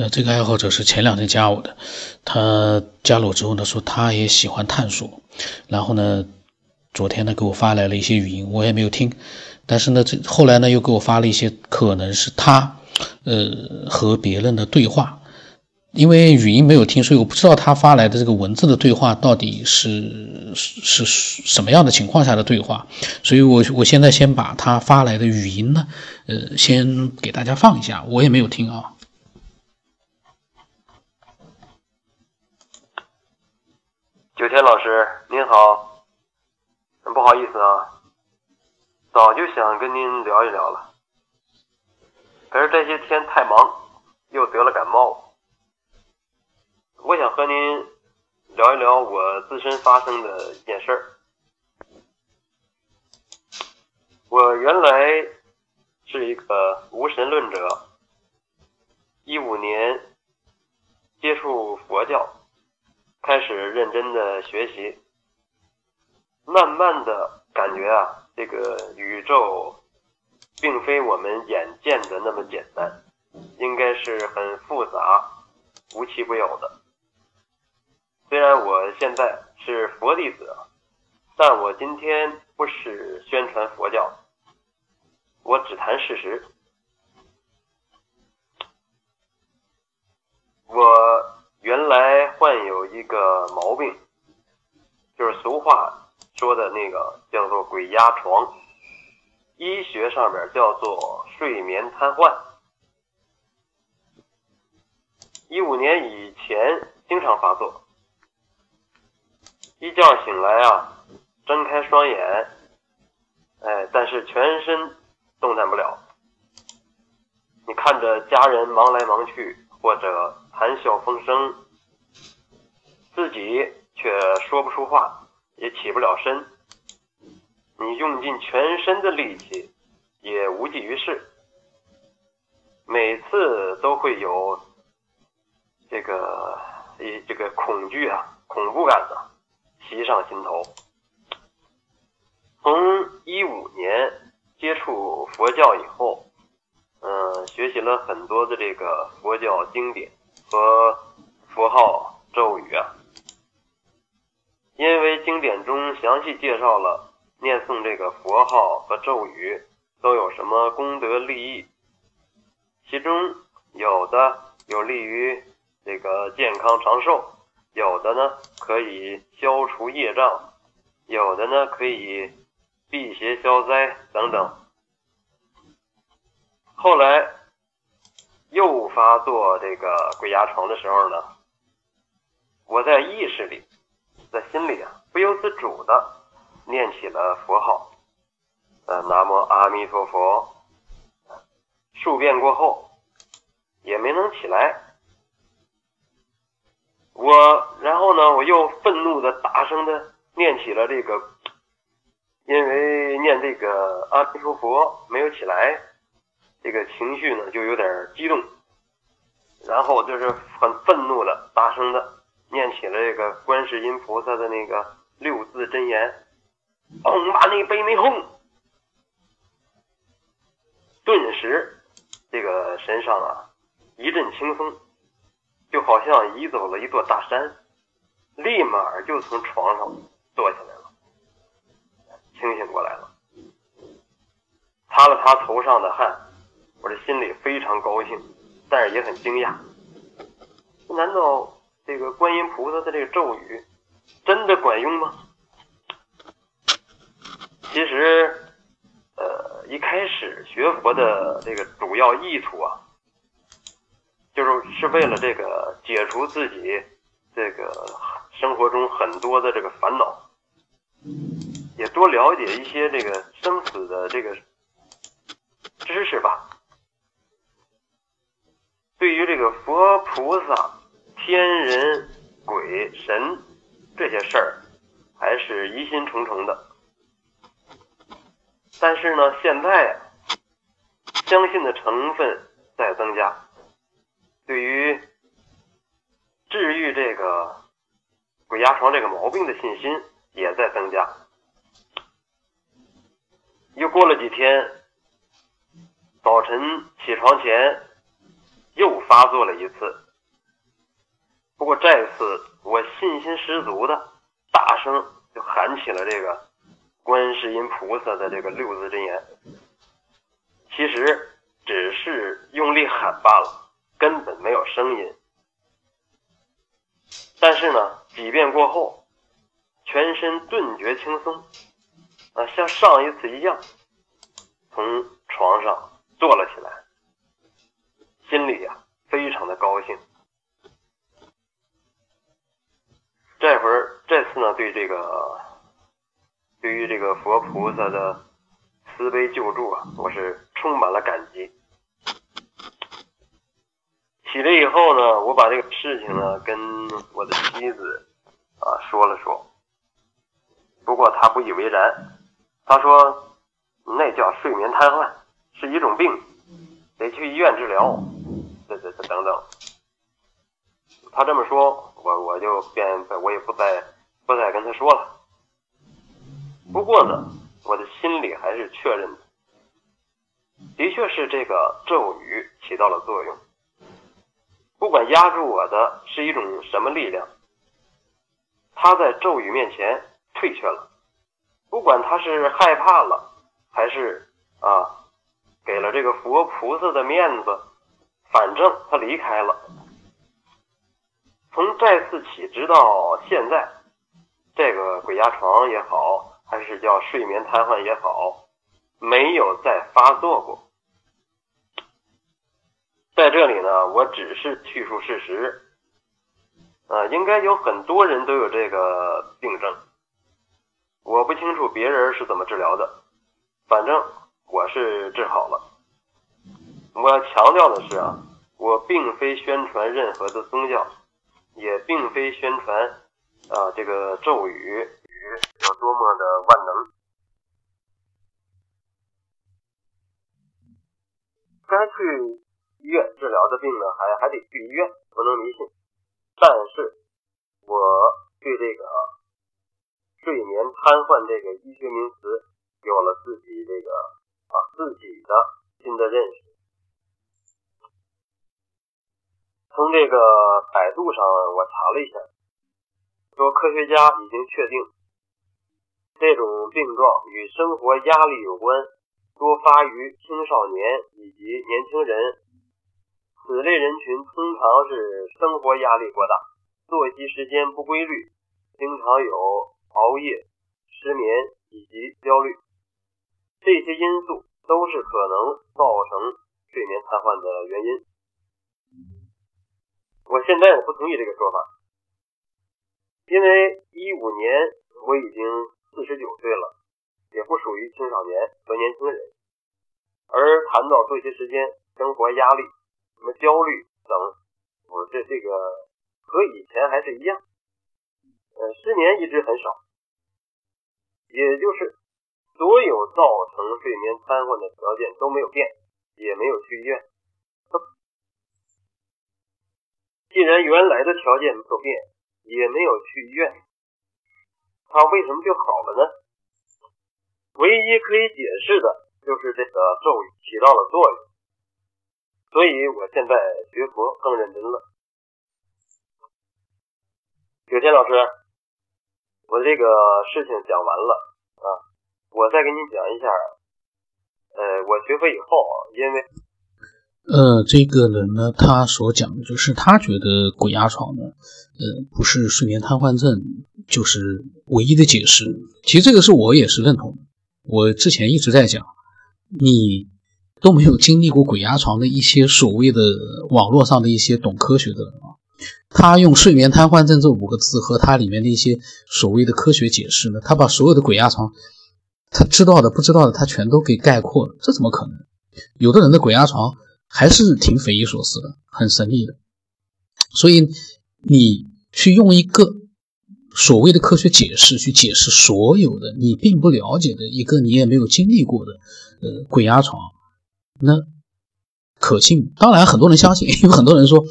那，这个爱好者是前两天加我的，他加了我之后呢，说他也喜欢探索，然后呢，昨天呢给我发来了一些语音，我也没有听，但是呢，这后来呢又给我发了一些可能是他，呃，和别人的对话，因为语音没有听，所以我不知道他发来的这个文字的对话到底是是是什么样的情况下的对话，所以我我现在先把他发来的语音呢，呃，先给大家放一下，我也没有听啊。九天老师您好，不好意思啊，早就想跟您聊一聊了，可是这些天太忙，又得了感冒。我想和您聊一聊我自身发生的一件事儿。我原来是一个无神论者，一五年接触佛教。开始认真的学习，慢慢的感觉啊，这个宇宙并非我们眼见的那么简单，应该是很复杂、无奇不有的。虽然我现在是佛弟子，但我今天不是宣传佛教，我只谈事实。我。原来患有一个毛病，就是俗话说的那个叫做“鬼压床”，医学上面叫做睡眠瘫痪。一五年以前经常发作，一觉醒来啊，睁开双眼，哎，但是全身动弹不了。你看着家人忙来忙去，或者。谈笑风生，自己却说不出话，也起不了身。你用尽全身的力气，也无济于事。每次都会有这个一这个恐惧啊、恐怖感的袭上心头。从一五年接触佛教以后，嗯，学习了很多的这个佛教经典。和符号咒语啊，因为经典中详细介绍了念诵这个佛号和咒语都有什么功德利益，其中有的有利于这个健康长寿，有的呢可以消除业障，有的呢可以辟邪消灾等等。后来。又发作这个鬼压床的时候呢，我在意识里，在心里啊，不由自主的念起了佛号，呃，南无阿弥陀佛。数遍过后，也没能起来。我然后呢，我又愤怒的大声的念起了这个，因为念这个阿弥陀佛没有起来。这个情绪呢，就有点激动，然后就是很愤怒的、大声的念起了这个观世音菩萨的那个六字真言：“唵嘛呢呗咪吽。”顿时，这个身上啊一阵轻松，就好像移走了一座大山，立马就从床上坐起来了，清醒过来了，擦了擦头上的汗。我这心里非常高兴，但是也很惊讶。难道这个观音菩萨的这个咒语真的管用吗？其实，呃，一开始学佛的这个主要意图啊，就是是为了这个解除自己这个生活中很多的这个烦恼，也多了解一些这个生死的这个知识吧。对于这个佛菩萨、天人、鬼神这些事儿，还是疑心重重的。但是呢，现在相信的成分在增加，对于治愈这个鬼压床这个毛病的信心也在增加。又过了几天，早晨起床前。又发作了一次。不过这次我信心十足的大声就喊起了这个观世音菩萨的这个六字真言，其实只是用力喊罢了，根本没有声音。但是呢，几遍过后，全身顿觉轻松，啊，像上一次一样，从床上坐了起来，心里呀非常的高兴。这会儿这次呢，对这个对于这个佛菩萨的慈悲救助啊，我是充满了感激。起来以后呢，我把这个事情呢跟我的妻子啊说了说，不过她不以为然，她说那叫睡眠瘫痪，是一种病，得去医院治疗，等等。他这么说，我我就便我也不再不再跟他说了。不过呢，我的心里还是确认的，的确是这个咒语起到了作用。不管压住我的是一种什么力量，他在咒语面前退却了。不管他是害怕了，还是啊给了这个佛菩萨的面子，反正他离开了。从这次起，直到现在，这个鬼压床也好，还是叫睡眠瘫痪也好，没有再发作过。在这里呢，我只是叙述事实。啊，应该有很多人都有这个病症，我不清楚别人是怎么治疗的，反正我是治好了。我要强调的是啊，我并非宣传任何的宗教。也并非宣传啊，这个咒语有多么的万能。该去医院治疗的病呢，还还得去医院，不能迷信。但是我对这个睡眠瘫痪这个医学名词有了自己这个啊自己的新的认识。从这个百度上我查了一下，说科学家已经确定这种病状与生活压力有关，多发于青少年以及年轻人。此类人群通常是生活压力过大，作息时间不规律，经常有熬夜、失眠以及焦虑，这些因素都是可能造成睡眠瘫痪的原因。我现在我不同意这个说法，因为一五年我已经四十九岁了，也不属于青少年和年轻人。而谈到作息时间、生活压力、什么焦虑等，我这这个和以前还是一样。呃，失眠一直很少，也就是所有造成睡眠瘫痪的条件都没有变，也没有去医院。既然原来的条件没变，也没有去医院，他为什么就好了呢？唯一可以解释的就是这个咒语起到了作用，所以我现在学佛更认真了。有天老师，我这个事情讲完了啊，我再给你讲一下，呃，我学佛以后啊，因为。呃，这个人呢，他所讲的就是他觉得鬼压床呢，呃，不是睡眠瘫痪症，就是唯一的解释。其实这个是我也是认同的。我之前一直在讲，你都没有经历过鬼压床的一些所谓的网络上的一些懂科学的人啊，他用睡眠瘫痪症这五个字和他里面的一些所谓的科学解释呢，他把所有的鬼压床他知道的、不知道的，他全都给概括了。这怎么可能？有的人的鬼压床。还是挺匪夷所思的，很神秘的。所以你去用一个所谓的科学解释去解释所有的你并不了解的一个你也没有经历过的呃鬼压床，那可信？当然很多人相信，因为很多人说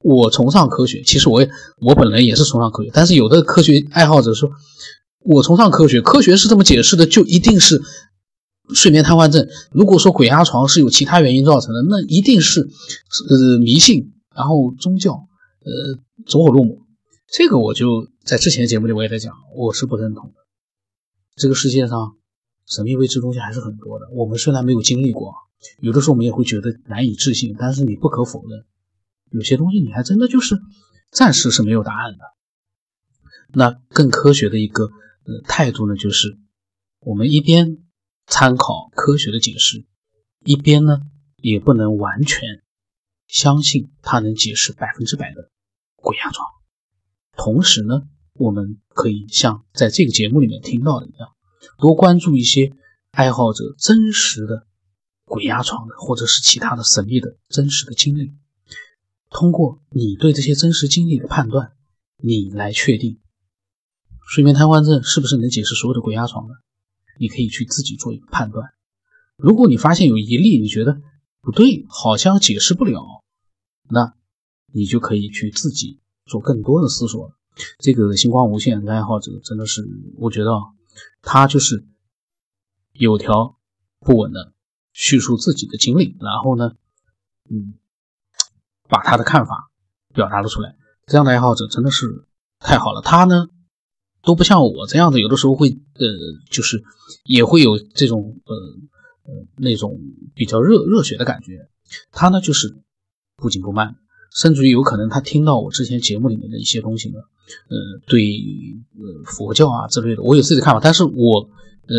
我崇尚科学。其实我也我本人也是崇尚科学，但是有的科学爱好者说，我崇尚科学，科学是这么解释的，就一定是。睡眠瘫痪症，如果说鬼压床是有其他原因造成的，那一定是呃迷信然后宗教，呃，走火入魔，这个我就在之前的节目里我也在讲，我是不认同的。这个世界上神秘未知东西还是很多的，我们虽然没有经历过，有的时候我们也会觉得难以置信，但是你不可否认，有些东西你还真的就是暂时是没有答案的。那更科学的一个呃态度呢，就是我们一边参考科学的解释，一边呢也不能完全相信它能解释百分之百的鬼压床。同时呢，我们可以像在这个节目里面听到的一样，多关注一些爱好者真实的鬼压床的或者是其他的神秘的真实的经历，通过你对这些真实经历的判断，你来确定。睡眠瘫痪症是不是能解释所有的鬼压床呢？你可以去自己做一个判断。如果你发现有一例你觉得不对，好像解释不了，那你就可以去自己做更多的思索。这个星光无限的爱好者真的是，我觉得他就是有条不紊的叙述自己的经历，然后呢，嗯，把他的看法表达了出来。这样的爱好者真的是太好了。他呢？都不像我这样的，有的时候会呃，就是也会有这种呃呃那种比较热热血的感觉。他呢就是不紧不慢，甚至于有可能他听到我之前节目里面的一些东西呢，呃，对呃佛教啊之类的，我有自己的看法，但是我呃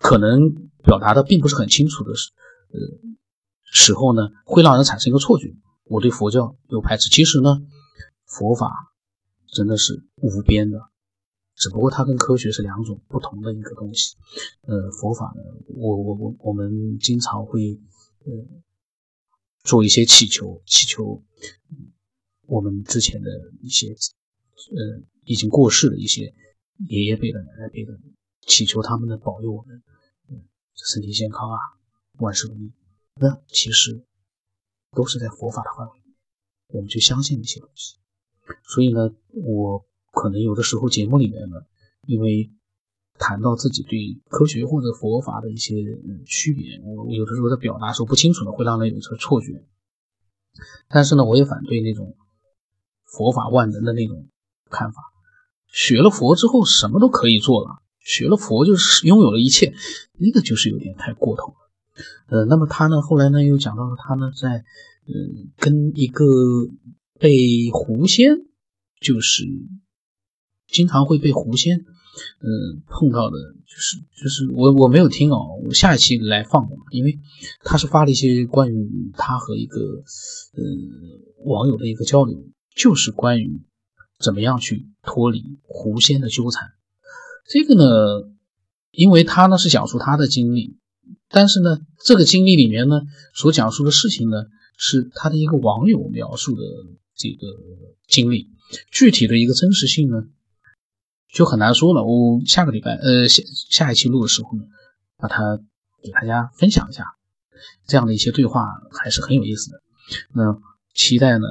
可能表达的并不是很清楚的时呃时候呢，会让人产生一个错觉，我对佛教有排斥。其实呢，佛法真的是无边的。只不过它跟科学是两种不同的一个东西。呃，佛法呢，我我我我们经常会呃做一些祈求，祈求我们之前的一些呃已经过世的一些爷爷辈的、奶奶辈的，祈求他们的保佑我们身体健康啊，万事如意。那其实都是在佛法的范围，我们去相信一些东西。所以呢，我。可能有的时候节目里面呢，因为谈到自己对科学或者佛法的一些区别，我有的时候在表达的时候不清楚呢，会让人有这错觉。但是呢，我也反对那种佛法万能的那种看法。学了佛之后什么都可以做了，学了佛就是拥有了一切，那个就是有点太过头了。呃，那么他呢，后来呢又讲到了他呢在呃跟一个被狐仙就是。经常会被狐仙，嗯，碰到的，就是就是我我没有听哦，我下一期来放，因为他是发了一些关于他和一个呃网友的一个交流，就是关于怎么样去脱离狐仙的纠缠。这个呢，因为他呢是讲述他的经历，但是呢，这个经历里面呢所讲述的事情呢是他的一个网友描述的这个经历，具体的一个真实性呢。就很难说了。我下个礼拜，呃，下下一期录的时候呢，把它给大家分享一下，这样的一些对话还是很有意思的。那期待呢，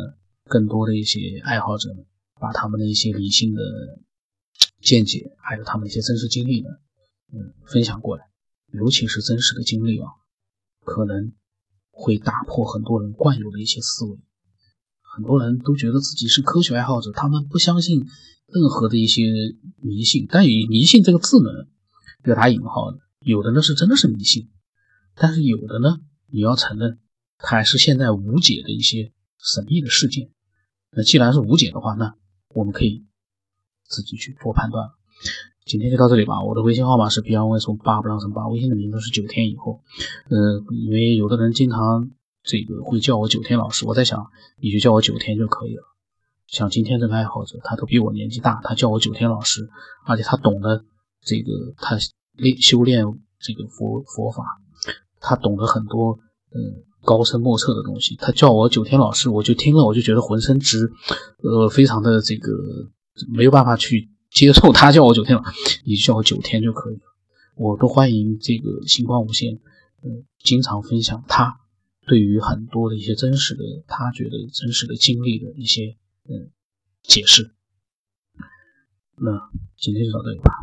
更多的一些爱好者呢，把他们的一些理性的见解，还有他们一些真实经历呢，嗯，分享过来。尤其是真实的经历啊，可能会打破很多人惯有的一些思维。很多人都觉得自己是科学爱好者，他们不相信。任何的一些迷信，但以迷信这个字呢，要打引号的，有的呢是真的是迷信，但是有的呢，你要承认，它还是现在无解的一些神秘的事件。那既然是无解的话，那我们可以自己去做判断。今天就到这里吧。我的微信号码是 b r y 从八不让生八，微信的名字是九天以后。呃，因为有的人经常这个会叫我九天老师，我在想，你就叫我九天就可以了。像今天这个爱好者，他都比我年纪大，他叫我九天老师，而且他懂得这个，他练修炼这个佛佛法，他懂得很多嗯高深莫测的东西。他叫我九天老师，我就听了，我就觉得浑身直，呃，非常的这个没有办法去接受他叫我九天了，你就叫我九天就可以了。我都欢迎这个星光无限，嗯，经常分享他对于很多的一些真实的，他觉得真实的经历的一些。嗯，解释。那今天就到这里吧。